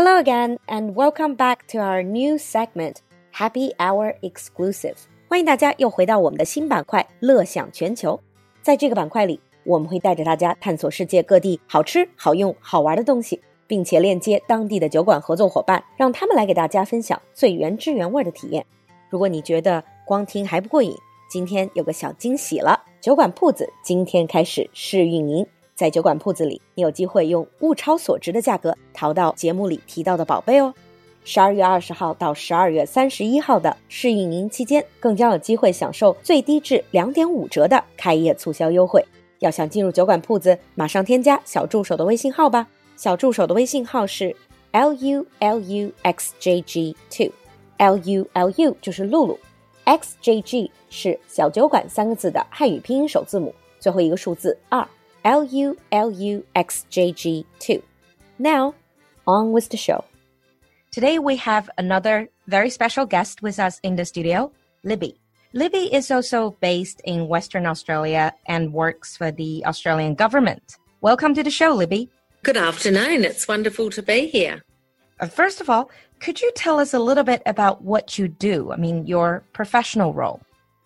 Hello again, and welcome back to our new segment, Happy Hour Exclusive。欢迎大家又回到我们的新板块“乐享全球”。在这个板块里，我们会带着大家探索世界各地好吃、好用、好玩的东西，并且链接当地的酒馆合作伙伴，让他们来给大家分享最原汁原味的体验。如果你觉得光听还不过瘾，今天有个小惊喜了！酒馆铺子今天开始试运营。在酒馆铺子里，你有机会用物超所值的价格淘到节目里提到的宝贝哦。十二月二十号到十二月三十一号的试运营期间，更将有机会享受最低至两点五折的开业促销优惠。要想进入酒馆铺子，马上添加小助手的微信号吧。小助手的微信号是 l u l u x j g two，l u l u 就是露露，x j g 是小酒馆三个字的汉语拼音首字母，最后一个数字二。L U L U X J G 2. Now, on with the show. Today we have another very special guest with us in the studio, Libby. Libby is also based in Western Australia and works for the Australian government. Welcome to the show, Libby. Good afternoon. It's wonderful to be here. Uh, first of all, could you tell us a little bit about what you do? I mean, your professional role.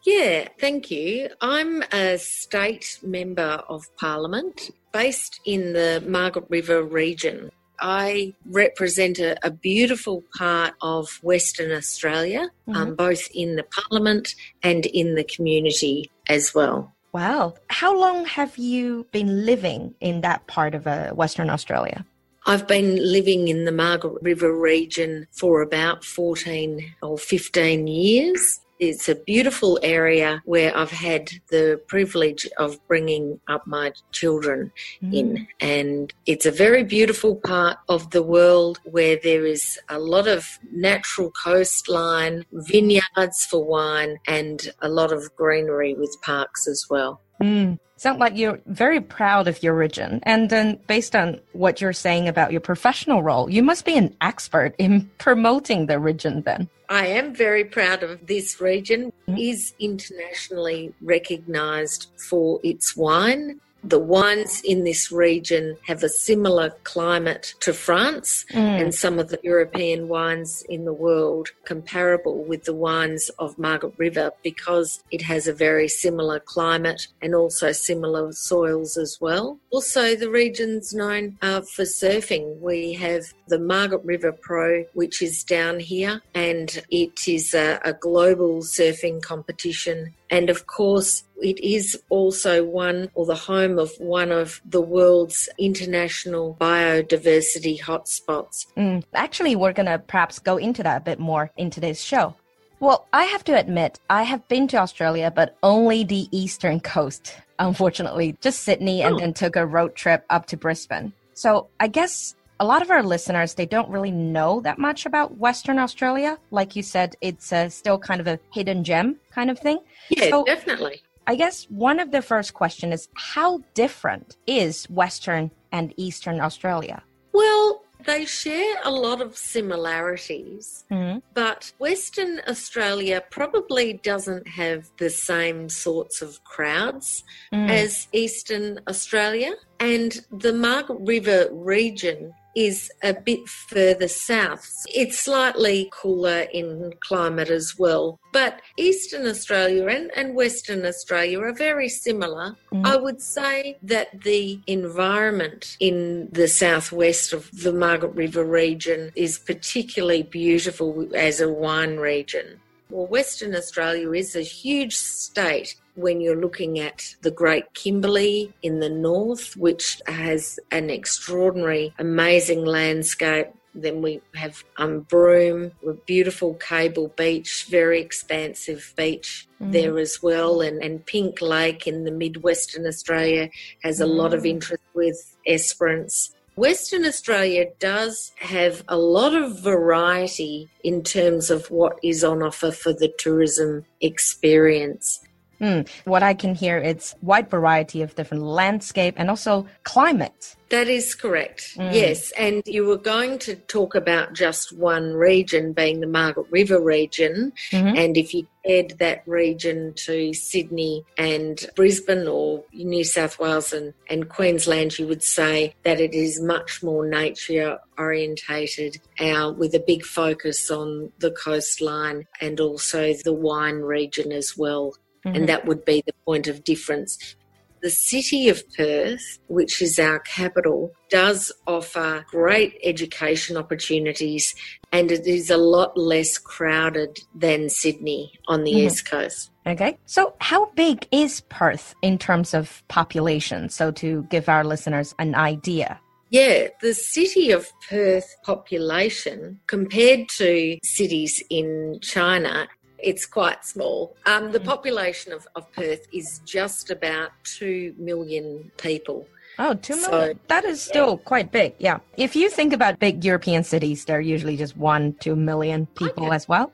Yeah, thank you. I'm a state member of parliament based in the Margaret River region. I represent a, a beautiful part of Western Australia, um, mm-hmm. um, both in the parliament and in the community as well. Wow. How long have you been living in that part of uh, Western Australia? I've been living in the Margaret River region for about 14 or 15 years. It's a beautiful area where I've had the privilege of bringing up my children mm. in. And it's a very beautiful part of the world where there is a lot of natural coastline, vineyards for wine, and a lot of greenery with parks as well. Mm. Sound like you're very proud of your region. And then, based on what you're saying about your professional role, you must be an expert in promoting the region then. I am very proud of this region. Is internationally recognized for its wine the wines in this region have a similar climate to France mm. and some of the European wines in the world comparable with the wines of Margaret River because it has a very similar climate and also similar soils as well. Also, the region's known uh, for surfing. We have the Margaret River Pro, which is down here, and it is a, a global surfing competition and of course, it is also one or the home of one of the world's international biodiversity hotspots. Mm, actually, we're going to perhaps go into that a bit more in today's show. Well, I have to admit, I have been to Australia, but only the eastern coast, unfortunately, just Sydney, and oh. then took a road trip up to Brisbane. So I guess a lot of our listeners they don't really know that much about western australia like you said it's uh, still kind of a hidden gem kind of thing yeah so definitely i guess one of the first question is how different is western and eastern australia well they share a lot of similarities, mm-hmm. but Western Australia probably doesn't have the same sorts of crowds mm. as Eastern Australia. And the Margaret River region is a bit further south. It's slightly cooler in climate as well. But Eastern Australia and, and Western Australia are very similar. Mm. I would say that the environment in the southwest of the Margaret River region is particularly beautiful as a wine region. Well, Western Australia is a huge state when you're looking at the Great Kimberley in the north, which has an extraordinary, amazing landscape. Then we have um, Broome, a beautiful cable beach, very expansive beach mm. there as well. And, and Pink Lake in the Midwestern Australia has a mm. lot of mm. interest with Esperance. Western Australia does have a lot of variety in terms of what is on offer for the tourism experience. Mm. What I can hear, it's wide variety of different landscape and also climate. That is correct. Mm. Yes. And you were going to talk about just one region being the Margaret River region. Mm-hmm. And if you add that region to Sydney and Brisbane or New South Wales and, and Queensland, you would say that it is much more nature orientated uh, with a big focus on the coastline and also the wine region as well. Mm-hmm. And that would be the point of difference. The city of Perth, which is our capital, does offer great education opportunities and it is a lot less crowded than Sydney on the mm-hmm. East Coast. Okay. So, how big is Perth in terms of population? So, to give our listeners an idea. Yeah, the city of Perth population compared to cities in China it's quite small. Um, the mm. population of, of Perth is just about 2 million people. Oh, two million. That is still yeah. quite big. Yeah. If you think about big European cities, they're usually just one, two million people okay. as well.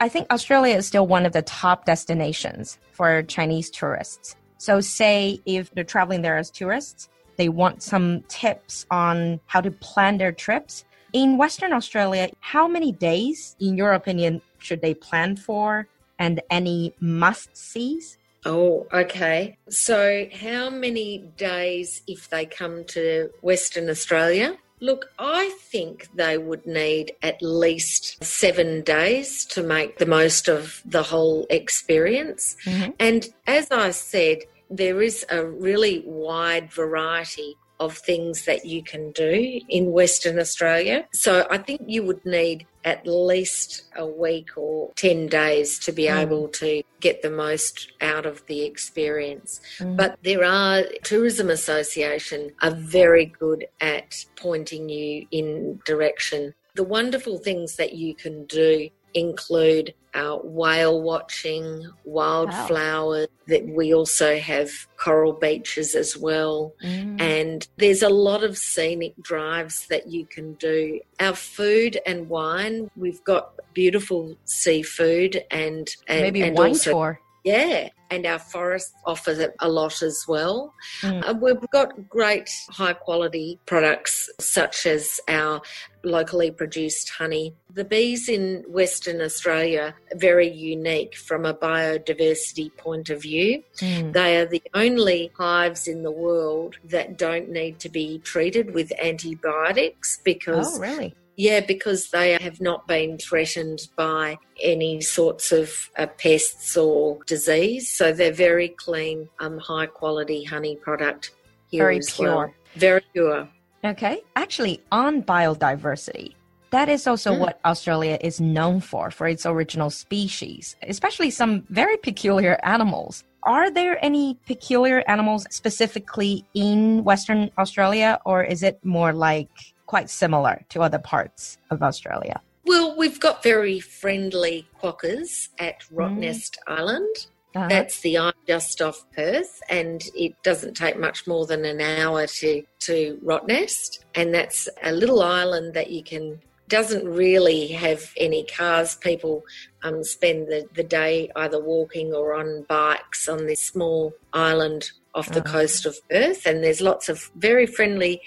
I think Australia is still one of the top destinations for Chinese tourists. So, say if they're traveling there as tourists, they want some tips on how to plan their trips. In Western Australia, how many days, in your opinion, should they plan for and any must sees? Oh, okay. So, how many days if they come to Western Australia? Look, I think they would need at least seven days to make the most of the whole experience. Mm-hmm. And as I said, there is a really wide variety of things that you can do in Western Australia. So I think you would need at least a week or 10 days to be mm. able to get the most out of the experience. Mm. But there are tourism association are very good at pointing you in direction. The wonderful things that you can do include our whale watching, wildflowers, wow. that we also have coral beaches as well. Mm. And there's a lot of scenic drives that you can do. Our food and wine, we've got beautiful seafood and, and maybe and wine also, tour. Yeah, and our forests offer a lot as well. Mm. Uh, we've got great high quality products such as our locally produced honey. The bees in Western Australia are very unique from a biodiversity point of view. Mm. They are the only hives in the world that don't need to be treated with antibiotics because oh, really? Yeah, because they have not been threatened by any sorts of uh, pests or disease. So they're very clean, um, high quality honey product here very as pure. well. Very pure. Okay. Actually, on biodiversity, that is also mm. what Australia is known for, for its original species, especially some very peculiar animals. Are there any peculiar animals specifically in Western Australia, or is it more like quite similar to other parts of Australia? Well, we've got very friendly quokkas at Rottnest mm. Island. Uh-huh. That's the island just off Perth, and it doesn't take much more than an hour to to Rottnest. And that's a little island that you can doesn't really have any cars. People um, spend the, the day either walking or on bikes on this small island off the uh-huh. coast of Perth, and there's lots of very friendly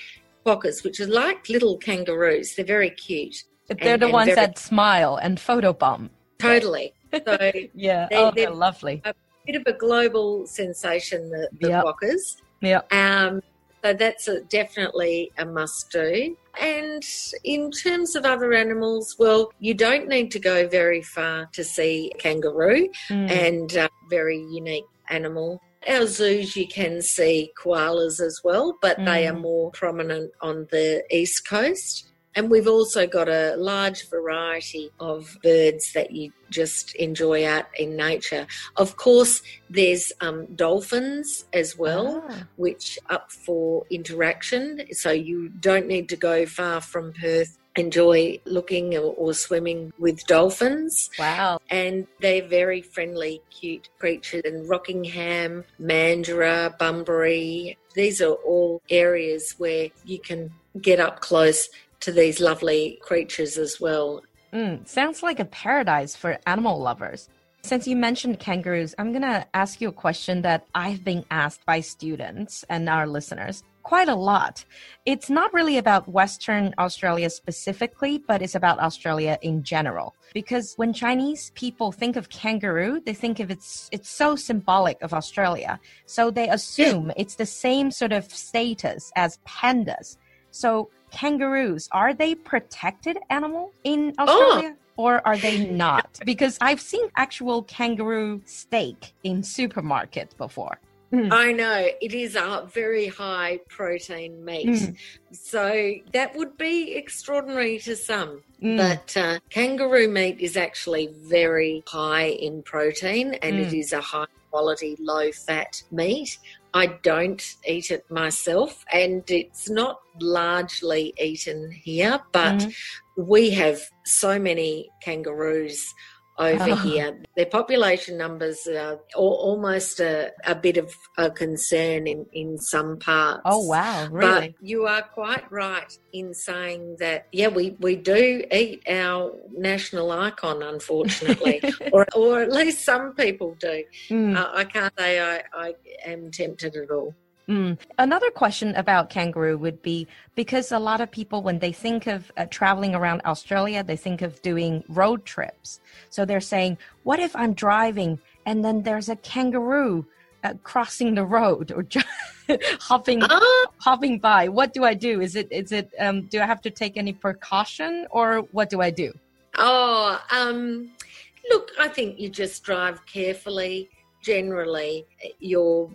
quokkas, which are like little kangaroos. They're very cute. They're and, the ones very... that smile and photobomb. Totally. So yeah, they, oh, they're, they're, lovely. A bit of a global sensation, the, the yep. Yeah. Um, so that's a, definitely a must do. And in terms of other animals, well, you don't need to go very far to see kangaroo mm. and uh, very unique animal. Our zoos, you can see koalas as well, but mm. they are mm. more prominent on the east coast. And we've also got a large variety of birds that you just enjoy out in nature. Of course, there's um, dolphins as well, ah. which up for interaction. So you don't need to go far from Perth enjoy looking or, or, swimming with dolphins. Wow. And they're very friendly, cute creatures. And Rockingham, Mandurah, Bunbury, these are all areas where you can get up close to these lovely creatures as well. Mm, sounds like a paradise for animal lovers. Since you mentioned kangaroos, I'm going to ask you a question that I've been asked by students and our listeners quite a lot. It's not really about Western Australia specifically, but it's about Australia in general. Because when Chinese people think of kangaroo, they think of it's it's so symbolic of Australia. So they assume yeah. it's the same sort of status as pandas. So kangaroos, are they protected animal in oh. Australia? Oh or are they not? Because I've seen actual kangaroo steak in supermarkets before. Mm. I know it is a very high protein meat. Mm. So that would be extraordinary to some. Mm. But uh, kangaroo meat is actually very high in protein and it mm. is a high quality, low fat meat. I don't eat it myself, and it's not largely eaten here, but mm. we have so many kangaroos over oh. here. Their population numbers are almost a, a, bit of a concern in, in some parts. Oh, wow, really? But you are quite right in saying that, yeah, we, we do eat our national icon, unfortunately, or, or at least some people do. Mm. Uh, I can't say I, I am tempted at all. Mm. Another question about kangaroo would be because a lot of people, when they think of uh, traveling around Australia, they think of doing road trips. So they're saying, what if I'm driving and then there's a kangaroo uh, crossing the road or hopping uh, hopping by? What do I do? Is it is it um, do I have to take any precaution or what do I do? Oh, um, look, I think you just drive carefully generally you're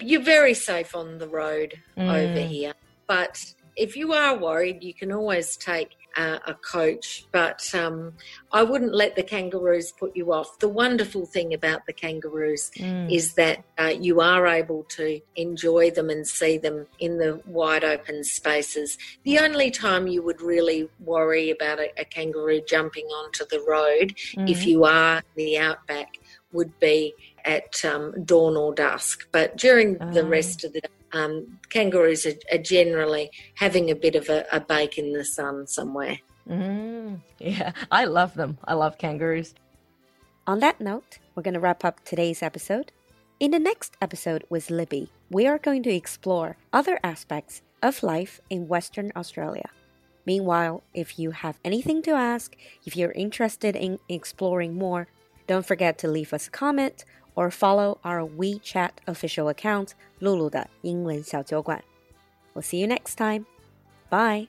you're very safe on the road mm. over here. But if you are worried, you can always take uh, a coach. But um, I wouldn't let the kangaroos put you off. The wonderful thing about the kangaroos mm. is that uh, you are able to enjoy them and see them in the wide open spaces. The only time you would really worry about a, a kangaroo jumping onto the road mm. if you are the outback would be at um, dawn or dusk. But during the ah. rest of the day, um, kangaroos are, are, generally having a bit of a, a bake in the sun somewhere. Mm, yeah, I love them. I love kangaroos. On that note, we're going to wrap up today's episode. In the next episode with Libby, we are going to explore other aspects of life in Western Australia. Meanwhile, if you have anything to ask, if you're interested in exploring more, don't forget to leave us a comment or follow our WeChat official account 露露的英文小酒馆. We'll see you next time. Bye.